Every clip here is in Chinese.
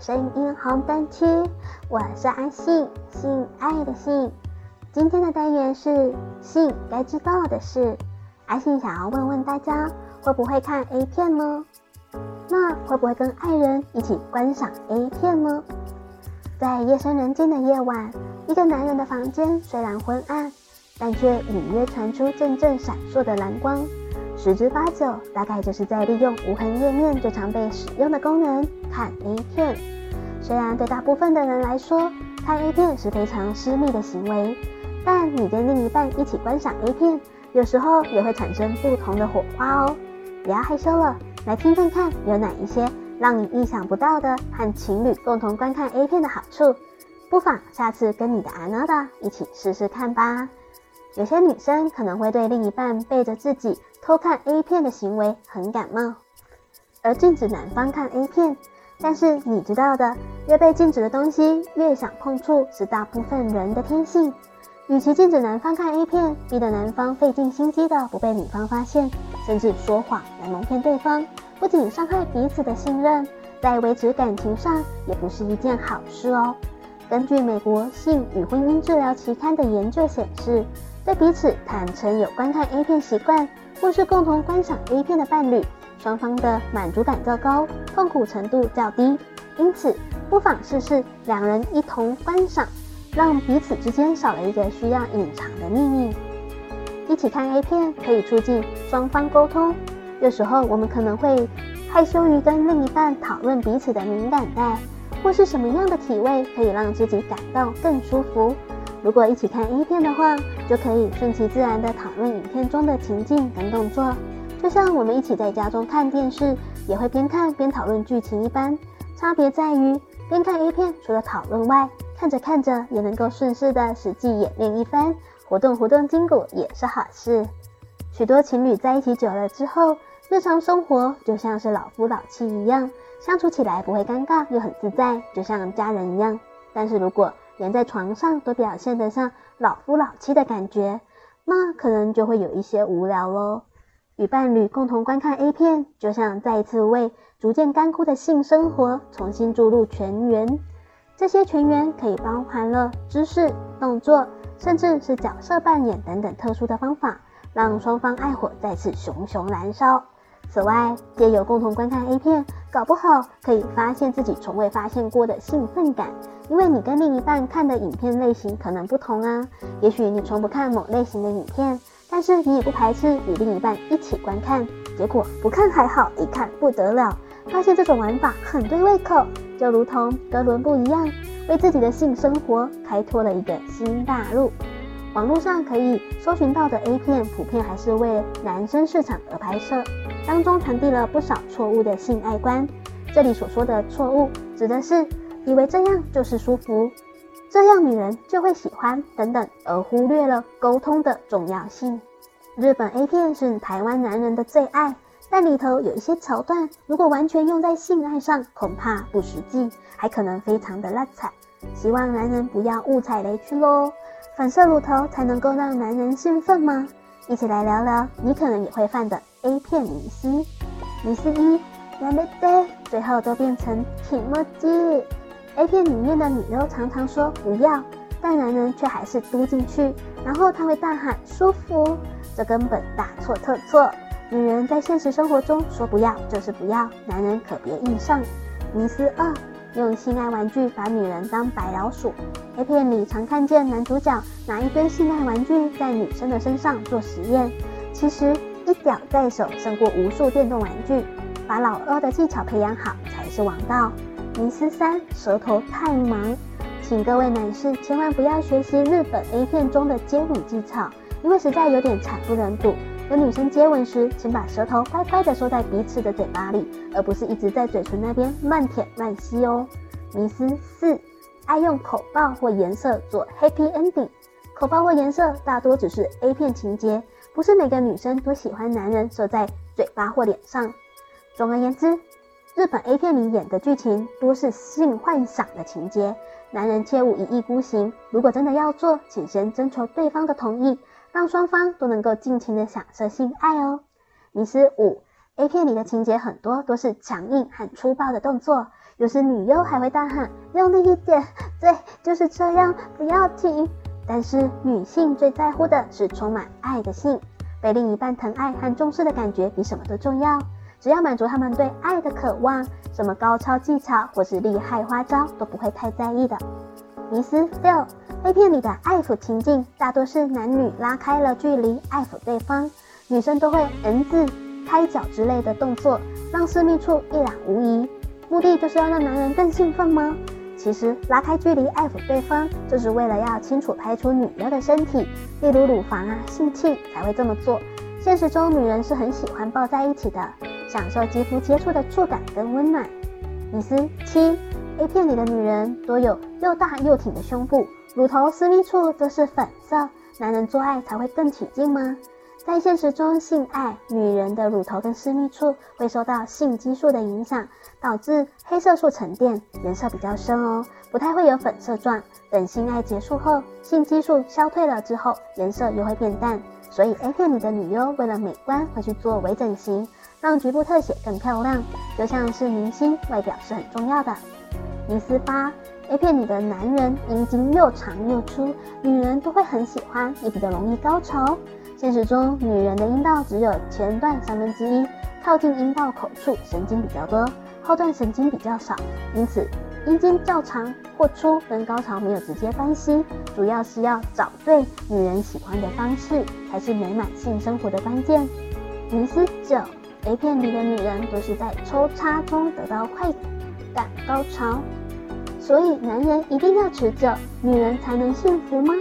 声音红灯区，我是阿信，性爱的性。今天的单元是性该知道的事。阿信想要问问大家，会不会看 A 片呢？那会不会跟爱人一起观赏 A 片呢？在夜深人静的夜晚，一个男人的房间虽然昏暗，但却隐约传出阵阵闪烁的蓝光。十之八九，大概就是在利用无痕页面最常被使用的功能——看 A 片。虽然对大部分的人来说，看 A 片是非常私密的行为，但你跟另一半一起观赏 A 片，有时候也会产生不同的火花哦。不要害羞了，来听听看有哪一些让你意想不到的和情侣共同观看 A 片的好处。不妨下次跟你的阿娜达一起试试看吧。有些女生可能会对另一半背着自己偷看 A 片的行为很感冒，而禁止男方看 A 片。但是你知道的，越被禁止的东西越想碰触，是大部分人的天性。与其禁止男方看 A 片，逼得男方费尽心机的不被女方发现，甚至说谎来蒙骗对方，不仅伤害彼此的信任，在维持感情上也不是一件好事哦。根据美国性与婚姻治疗期刊的研究显示，对彼此坦诚有观看 A 片习惯，或是共同观赏 A 片的伴侣，双方的满足感较高，痛苦程度较低。因此，不妨试试两人一同观赏，让彼此之间少了一个需要隐藏的秘密。一起看 A 片可以促进双方沟通。有时候我们可能会害羞于跟另一半讨论彼此的敏感带，或是什么样的体位可以让自己感到更舒服。如果一起看 A 片的话，就可以顺其自然地讨论影片中的情境跟动作，就像我们一起在家中看电视，也会边看边讨论剧情一般。差别在于，边看 A 片除了讨论外，看着看着也能够顺势地实际演练一番，活动活动筋骨也是好事。许多情侣在一起久了之后，日常生活就像是老夫老妻一样，相处起来不会尴尬又很自在，就像家人一样。但是如果连在床上都表现得像老夫老妻的感觉，那可能就会有一些无聊喽。与伴侣共同观看 A 片，就像再一次为逐渐干枯的性生活重新注入泉源。这些泉源可以包含了姿势、动作，甚至是角色扮演等等特殊的方法，让双方爱火再次熊熊燃烧。此外，借由共同观看 A 片，搞不好可以发现自己从未发现过的兴奋感。因为你跟另一半看的影片类型可能不同啊。也许你从不看某类型的影片，但是你也不排斥与另一半一起观看。结果不看还好，一看不得了，发现这种玩法很对胃口，就如同哥伦布一样，为自己的性生活开拓了一个新大陆。网络上可以搜寻到的 A 片，普遍还是为男生市场而拍摄。当中传递了不少错误的性爱观。这里所说的错误，指的是以为这样就是舒服，这样女人就会喜欢等等，而忽略了沟通的重要性。日本 A 片是台湾男人的最爱，但里头有一些桥段，如果完全用在性爱上，恐怕不实际，还可能非常的烂惨。希望男人不要误踩雷区喽。反射乳头才能够让男人兴奋吗？一起来聊聊你可能也会犯的 A 片迷思。迷思一，やめて，最后都变成気持ち。A 片里面的女优常常说不要，但男人却还是嘟进去，然后他会大喊舒服，这根本大错特错。女人在现实生活中说不要就是不要，男人可别硬上。迷思二，用性爱玩具把女人当白老鼠。A 片里常看见男主角拿一堆性爱玩具在女生的身上做实验，其实 一屌在手胜过无数电动玩具。把老二的技巧培养好才是王道。迷思三：舌头太忙，请各位男士千万不要学习日本 A 片中的接吻技巧，因为实在有点惨不忍睹。跟女生接吻时，请把舌头乖乖地收在彼此的嘴巴里，而不是一直在嘴唇那边乱舔乱吸哦。迷思四。爱用口爆或颜色做 happy ending，口爆或颜色大多只是 A 片情节，不是每个女生都喜欢男人射在嘴巴或脸上。总而言之，日本 A 片里演的剧情多是性幻想的情节，男人切勿一意孤行。如果真的要做，请先征求对方的同意，让双方都能够尽情的享受性爱哦。迷思五，A 片里的情节很多都是强硬和粗暴的动作，有时女优还会大喊“用力一点”，对，就是这样，不要停。但是女性最在乎的是充满爱的性，被另一半疼爱和重视的感觉比什么都重要。只要满足他们对爱的渴望，什么高超技巧或是厉害花招都不会太在意的。迷思六，A 片里的爱抚情境大多是男女拉开了距离爱抚对方，女生都会 N 字、开脚之类的动作，让私密处一览无遗。目的就是要让男人更兴奋吗？其实拉开距离爱抚对方，就是为了要清楚拍出女优的身体，例如乳房啊、性器才会这么做。现实中女人是很喜欢抱在一起的。享受肌肤接触的触感跟温暖。迷思七，A 片里的女人多有又大又挺的胸部，乳头私密处则是粉色，男人做爱才会更起劲吗？在现实中，性爱女人的乳头跟私密处会受到性激素的影响，导致黑色素沉淀，颜色比较深哦，不太会有粉色状。等性爱结束后，性激素消退了之后，颜色又会变淡。所以 A 片里的女优为了美观会去做微整形。让局部特写更漂亮，就像是明星，外表是很重要的。迷思八，A 片里的男人阴茎又长又粗，女人都会很喜欢，也比较容易高潮。现实中，女人的阴道只有前段三分之一，靠近阴道口处神经比较多，后段神经比较少，因此阴茎较长或粗跟高潮没有直接关系，主要是要找对女人喜欢的方式，才是美满性生活的关键。迷思九。A 片里的女人都是在抽插中得到快感高潮，所以男人一定要持久，女人才能幸福吗？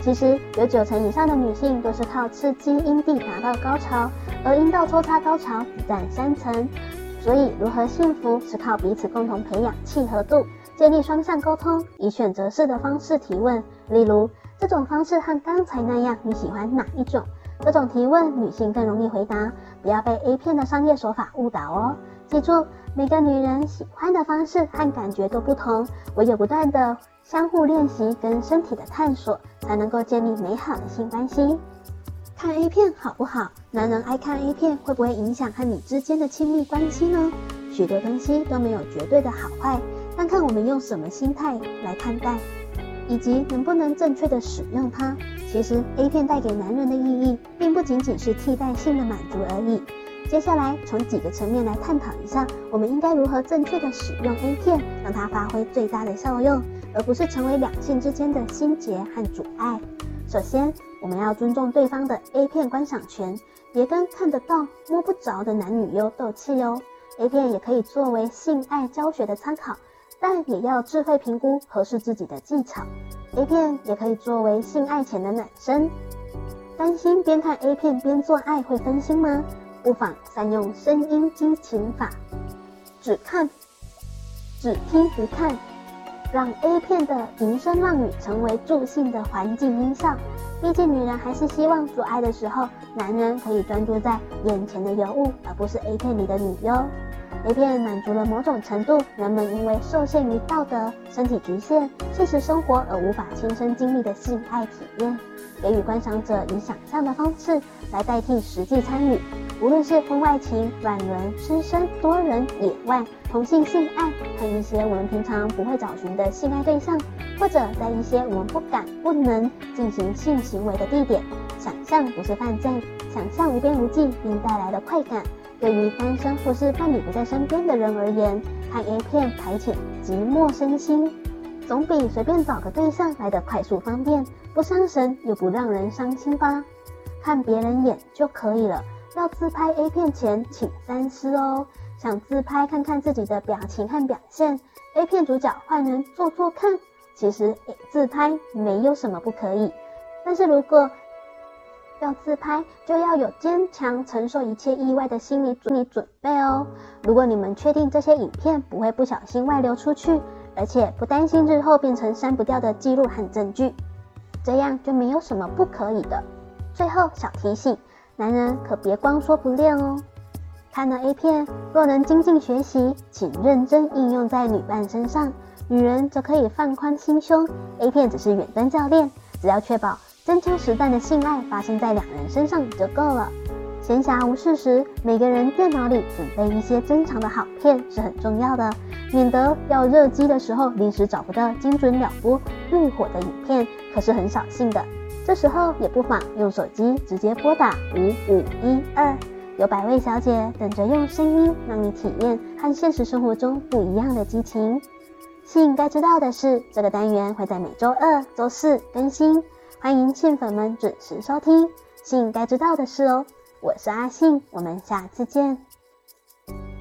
其实有九成以上的女性都是靠刺激阴蒂达到高潮，而阴道抽插高潮占三成。所以如何幸福是靠彼此共同培养契合度，建立双向沟通，以选择式的方式提问，例如这种方式和刚才那样，你喜欢哪一种？这种提问女性更容易回答，不要被 A 片的商业手法误导哦。记住，每个女人喜欢的方式和感觉都不同，唯有不断的相互练习跟身体的探索，才能够建立美好的性关系。看 A 片好不好？男人爱看 A 片会不会影响和你之间的亲密关系呢？许多东西都没有绝对的好坏，但看我们用什么心态来看待。以及能不能正确的使用它？其实 A 片带给男人的意义，并不仅仅是替代性的满足而已。接下来从几个层面来探讨一下，我们应该如何正确的使用 A 片，让它发挥最大的效用，而不是成为两性之间的心结和阻碍。首先，我们要尊重对方的 A 片观赏权，别跟看得到摸不着的男女优斗气哦。A 片也可以作为性爱教学的参考。但也要智慧评估合适自己的技巧。A 片也可以作为性爱前的暖身。担心边看 A 片边做爱会分心吗？不妨善用声音激情法，只看，只听不看，让 A 片的淫声浪语成为助兴的环境音效。毕竟女人还是希望做爱的时候，男人可以专注在眼前的尤物，而不是 A 片里的女优。A 片满足了某种程度人们因为受限于道德、身体局限、现实生活而无法亲身经历的性爱体验，给予观赏者以想象的方式来代替实际参与。无论是婚外情、软伦、师生、多人、野外、同性性爱，和一些我们平常不会找寻的性爱对象，或者在一些我们不敢、不能进行性行为的地点，想象不是犯罪，想象无边无际并带来的快感。对于单身或是伴侣不在身边的人而言，看 A 片排遣寂寞身心，总比随便找个对象来得快速方便，不伤神又不让人伤心吧？看别人演就可以了，要自拍 A 片前请三思哦。想自拍看看自己的表情和表现，A 片主角换人做做看，其实自拍没有什么不可以，但是如果要自拍，就要有坚强承受一切意外的心理准准备哦。如果你们确定这些影片不会不小心外流出去，而且不担心日后变成删不掉的记录和证据，这样就没有什么不可以的。最后小提醒，男人可别光说不练哦。看了 A 片，若能精进学习，请认真应用在女伴身上，女人则可以放宽心胸。A 片只是远端教练，只要确保。真枪实弹的性爱发生在两人身上就够了。闲暇无事时，每个人电脑里准备一些珍藏的好片是很重要的，免得要热机的时候临时找不到精准秒播浴火的影片，可是很扫兴的。这时候也不妨用手机直接拨打五五一二，有百位小姐等着用声音让你体验和现实生活中不一样的激情。信该知道的事，这个单元会在每周二、周四更新，欢迎性粉们准时收听。信该知道的事哦，我是阿信，我们下次见。